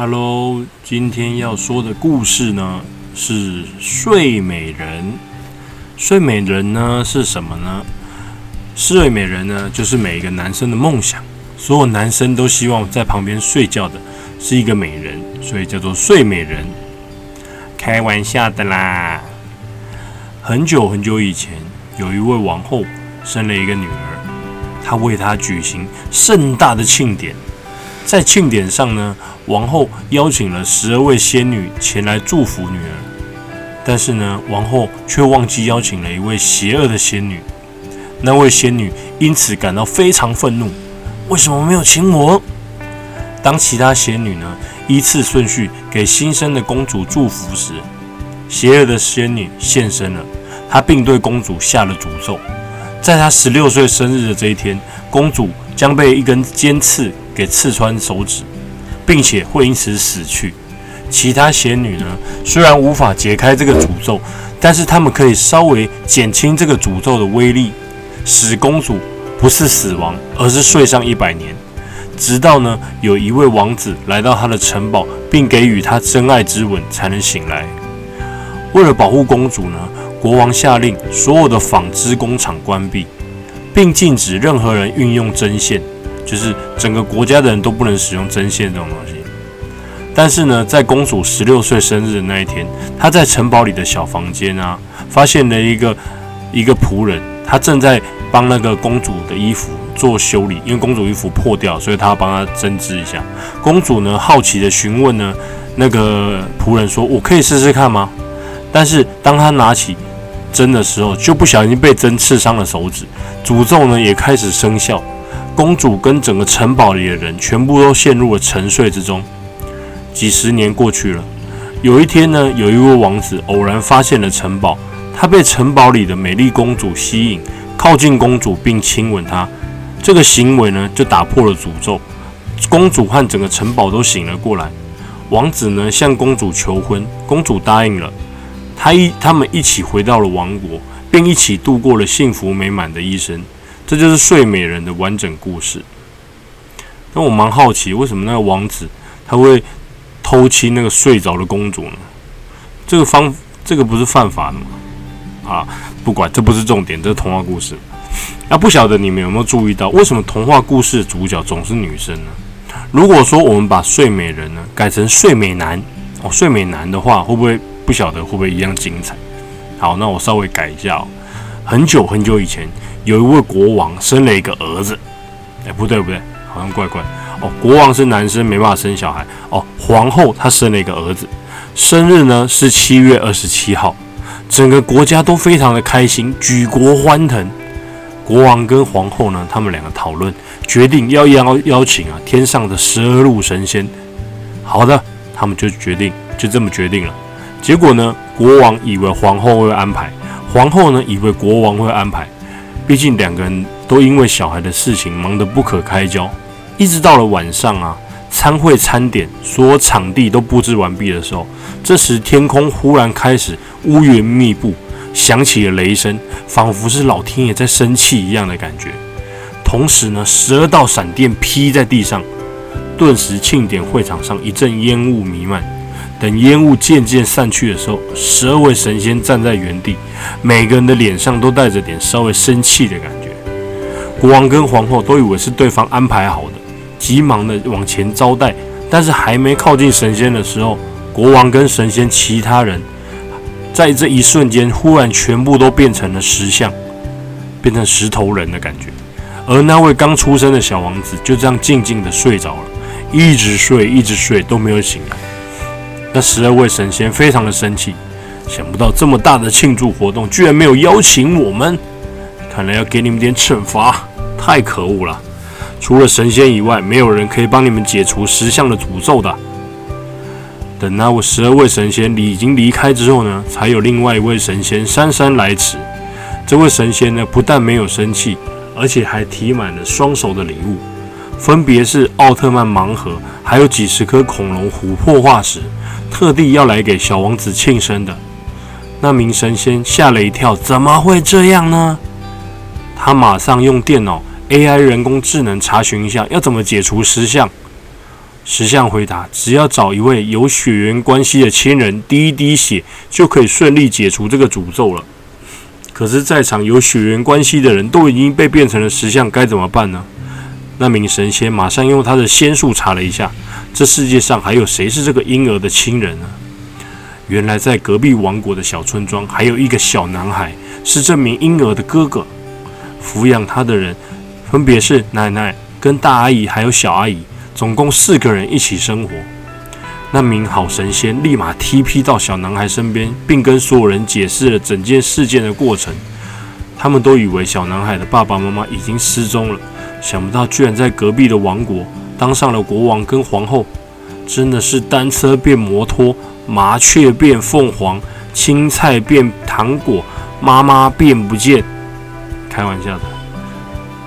Hello，今天要说的故事呢是睡美人。睡美人呢是什么呢？睡美人呢就是每一个男生的梦想，所有男生都希望在旁边睡觉的是一个美人，所以叫做睡美人。开玩笑的啦。很久很久以前，有一位王后生了一个女儿，她为她举行盛大的庆典。在庆典上呢，王后邀请了十二位仙女前来祝福女儿，但是呢，王后却忘记邀请了一位邪恶的仙女。那位仙女因此感到非常愤怒，为什么没有请我？当其他仙女呢依次顺序给新生的公主祝福时，邪恶的仙女现身了，她并对公主下了诅咒，在她十六岁生日的这一天，公主将被一根尖刺。给刺穿手指，并且会因此死去。其他仙女呢，虽然无法解开这个诅咒，但是她们可以稍微减轻这个诅咒的威力，使公主不是死亡，而是睡上一百年，直到呢有一位王子来到她的城堡，并给予她真爱之吻，才能醒来。为了保护公主呢，国王下令所有的纺织工厂关闭，并禁止任何人运用针线。就是整个国家的人都不能使用针线这种东西。但是呢，在公主十六岁生日的那一天，她在城堡里的小房间啊，发现了一个一个仆人，他正在帮那个公主的衣服做修理，因为公主衣服破掉，所以他要帮她针织一下。公主呢，好奇的询问呢，那个仆人说：“我可以试试看吗？”但是当他拿起针的时候，就不小心被针刺伤了手指，诅咒呢也开始生效。公主跟整个城堡里的人全部都陷入了沉睡之中。几十年过去了，有一天呢，有一位王子偶然发现了城堡，他被城堡里的美丽公主吸引，靠近公主并亲吻她。这个行为呢，就打破了诅咒。公主和整个城堡都醒了过来。王子呢，向公主求婚，公主答应了。他一他们一起回到了王国，并一起度过了幸福美满的一生。这就是睡美人的完整故事。那我蛮好奇，为什么那个王子他会偷亲那个睡着的公主呢？这个方这个不是犯法的吗？啊，不管，这不是重点，这是童话故事。那不晓得你们有没有注意到，为什么童话故事的主角总是女生呢？如果说我们把睡美人呢改成睡美男哦，睡美男的话，会不会不晓得会不会一样精彩？好，那我稍微改一下哦。很久很久以前。有一位国王生了一个儿子，哎，不对不对，好像怪怪哦。国王是男生，没办法生小孩哦。皇后她生了一个儿子，生日呢是七月二十七号，整个国家都非常的开心，举国欢腾。国王跟皇后呢，他们两个讨论，决定要邀邀请啊天上的十二路神仙。好的，他们就决定就这么决定了。结果呢，国王以为皇后会安排，皇后呢以为国王会安排。毕竟两个人都因为小孩的事情忙得不可开交，一直到了晚上啊，参会餐点，所有场地都布置完毕的时候，这时天空忽然开始乌云密布，响起了雷声，仿佛是老天爷在生气一样的感觉。同时呢，十二道闪电劈在地上，顿时庆典会场上一阵烟雾弥漫。等烟雾渐渐散去的时候，十二位神仙站在原地，每个人的脸上都带着点稍微生气的感觉。国王跟皇后都以为是对方安排好的，急忙的往前招待。但是还没靠近神仙的时候，国王跟神仙其他人在这一瞬间忽然全部都变成了石像，变成石头人的感觉。而那位刚出生的小王子就这样静静的睡着了，一直睡，一直睡都没有醒来。那十二位神仙非常的生气，想不到这么大的庆祝活动居然没有邀请我们，看来要给你们点惩罚，太可恶了！除了神仙以外，没有人可以帮你们解除石像的诅咒的。等那位十二位神仙已经离开之后呢，才有另外一位神仙姗姗来迟。这位神仙呢，不但没有生气，而且还提满了双手的礼物，分别是奥特曼盲盒，还有几十颗恐龙琥珀化石。特地要来给小王子庆生的那名神仙吓了一跳，怎么会这样呢？他马上用电脑 AI 人工智能查询一下要怎么解除石像。石像回答：“只要找一位有血缘关系的亲人滴一滴血，就可以顺利解除这个诅咒了。”可是，在场有血缘关系的人都已经被变成了石像，该怎么办呢？那名神仙马上用他的仙术查了一下，这世界上还有谁是这个婴儿的亲人呢？原来，在隔壁王国的小村庄，还有一个小男孩是这名婴儿的哥哥。抚养他的人分别是奶奶、跟大阿姨还有小阿姨，总共四个人一起生活。那名好神仙立马 TP 到小男孩身边，并跟所有人解释了整件事件的过程。他们都以为小男孩的爸爸妈妈已经失踪了，想不到居然在隔壁的王国当上了国王跟皇后。真的是单车变摩托，麻雀变凤凰，青菜变糖果，妈妈变不见。开玩笑的，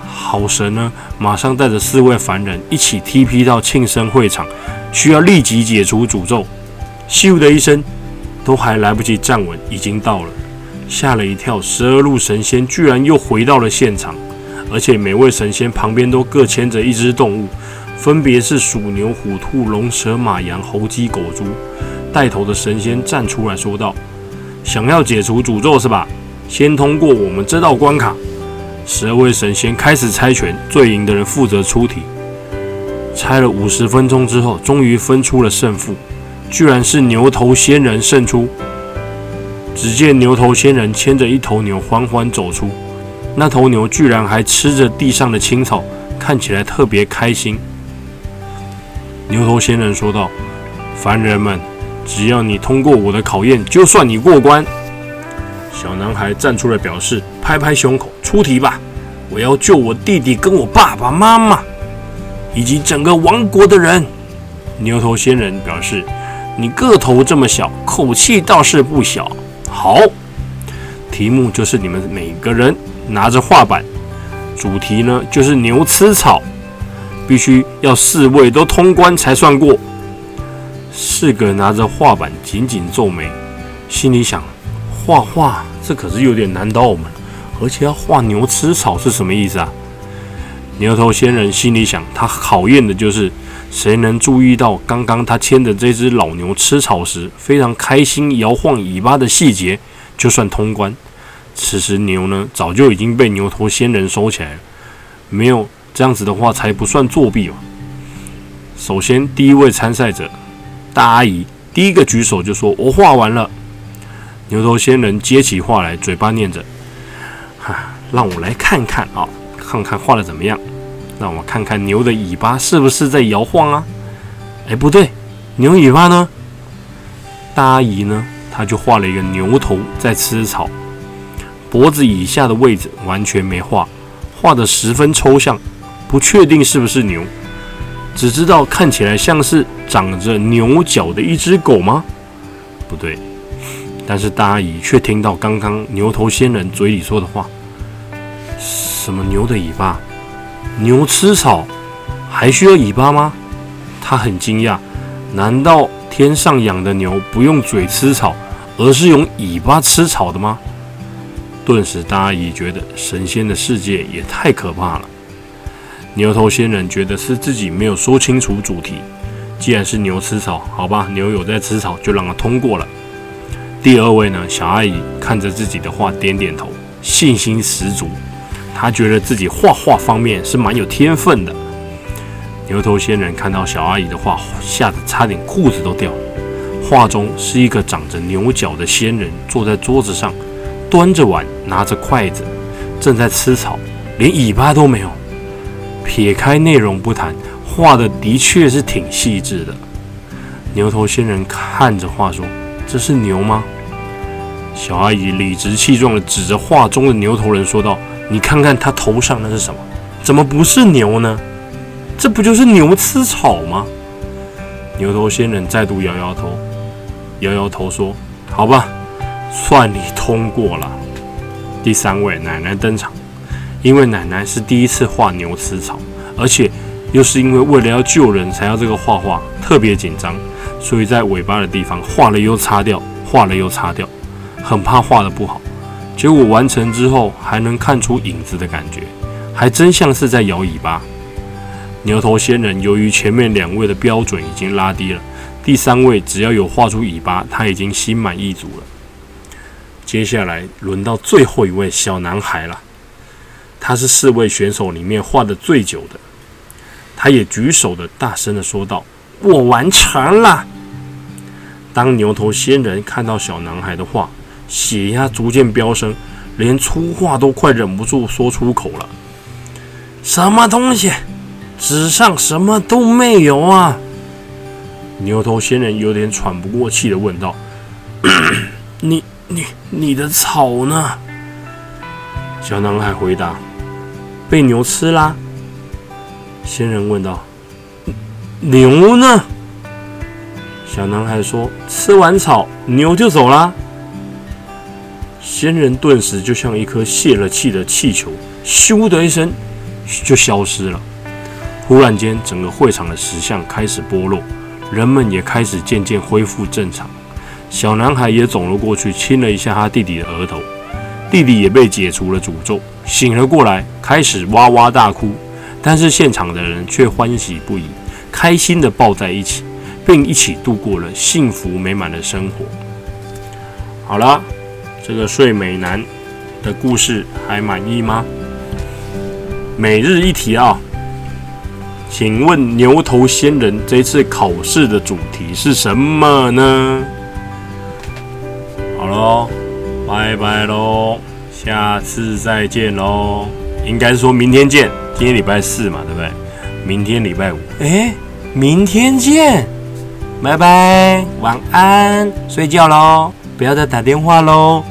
好神呢！马上带着四位凡人一起 TP 到庆生会场。需要立即解除诅咒。咻的一声，都还来不及站稳，已经到了。吓了一跳，十二路神仙居然又回到了现场，而且每位神仙旁边都各牵着一只动物，分别是鼠、牛、虎、兔、龙、蛇、马、羊、猴、鸡、狗、猪。带头的神仙站出来说道：“想要解除诅咒是吧？先通过我们这道关卡。”十二位神仙开始猜拳，最赢的人负责出题。猜了五十分钟之后，终于分出了胜负，居然是牛头仙人胜出。只见牛头仙人牵着一头牛缓缓走出，那头牛居然还吃着地上的青草，看起来特别开心。牛头仙人说道：“凡人们，只要你通过我的考验，就算你过关。”小男孩站出来表示，拍拍胸口：“出题吧，我要救我弟弟跟我爸爸妈妈。”以及整个王国的人，牛头仙人表示：“你个头这么小，口气倒是不小。”好，题目就是你们每个人拿着画板，主题呢就是牛吃草，必须要四位都通关才算过。四个拿着画板紧紧皱眉，心里想：画画这可是有点难到我们，而且要画牛吃草是什么意思啊？牛头仙人心里想：他考验的就是谁能注意到刚刚他牵的这只老牛吃草时非常开心摇晃尾巴的细节，就算通关。此时牛呢，早就已经被牛头仙人收起来了。没有这样子的话，才不算作弊嘛。首先，第一位参赛者大阿姨第一个举手就说：“我画完了。”牛头仙人接起画来，嘴巴念着：“哈，让我来看看啊，看看画的怎么样。”让我看看牛的尾巴是不是在摇晃啊？哎，不对，牛尾巴呢？大阿姨呢？她就画了一个牛头在吃草，脖子以下的位置完全没画，画的十分抽象，不确定是不是牛，只知道看起来像是长着牛角的一只狗吗？不对，但是大阿姨却听到刚刚牛头仙人嘴里说的话，什么牛的尾巴？牛吃草还需要尾巴吗？他很惊讶，难道天上养的牛不用嘴吃草，而是用尾巴吃草的吗？顿时，大阿姨觉得神仙的世界也太可怕了。牛头仙人觉得是自己没有说清楚主题，既然是牛吃草，好吧，牛有在吃草，就让他通过了。第二位呢，小阿姨看着自己的画，点点头，信心十足。她觉得自己画画方面是蛮有天分的。牛头仙人看到小阿姨的画，吓得差点裤子都掉了。画中是一个长着牛角的仙人，坐在桌子上，端着碗，拿着筷子，正在吃草，连尾巴都没有。撇开内容不谈，画的的确是挺细致的。牛头仙人看着画说：“这是牛吗？”小阿姨理直气壮地指着画中的牛头人说道。你看看他头上那是什么？怎么不是牛呢？这不就是牛吃草吗？牛头仙人再度摇摇头，摇摇头说：“好吧，算你通过了。”第三位奶奶登场，因为奶奶是第一次画牛吃草，而且又是因为为了要救人才要这个画画，特别紧张，所以在尾巴的地方画了又擦掉，画了又擦掉，很怕画的不好。结果完成之后，还能看出影子的感觉，还真像是在摇尾巴。牛头仙人由于前面两位的标准已经拉低了，第三位只要有画出尾巴，他已经心满意足了。接下来轮到最后一位小男孩了，他是四位选手里面画的最久的，他也举手的大声的说道：“我完成了。”当牛头仙人看到小男孩的画，血压逐渐飙升，连粗话都快忍不住说出口了：“什么东西？纸上什么都没有啊！”牛头仙人有点喘不过气的问道：“ 你？”你你的草呢？小男孩回答：“被牛吃啦。”仙人问道：“牛呢？”小男孩说：“吃完草，牛就走啦。”仙人顿时就像一颗泄了气的气球，咻的一声就消失了。忽然间，整个会场的石像开始剥落，人们也开始渐渐恢复正常。小男孩也走了过去，亲了一下他弟弟的额头。弟弟也被解除了诅咒，醒了过来，开始哇哇大哭。但是现场的人却欢喜不已，开心地抱在一起，并一起度过了幸福美满的生活。好了，这个睡美男的故事还满意吗？每日一题啊，请问牛头仙人这次考试的主题是什么呢？喽，拜拜喽，下次再见喽。应该是说明天见，今天礼拜四嘛，对不对？明天礼拜五，哎，明天见，拜拜，晚安，睡觉喽，不要再打电话喽。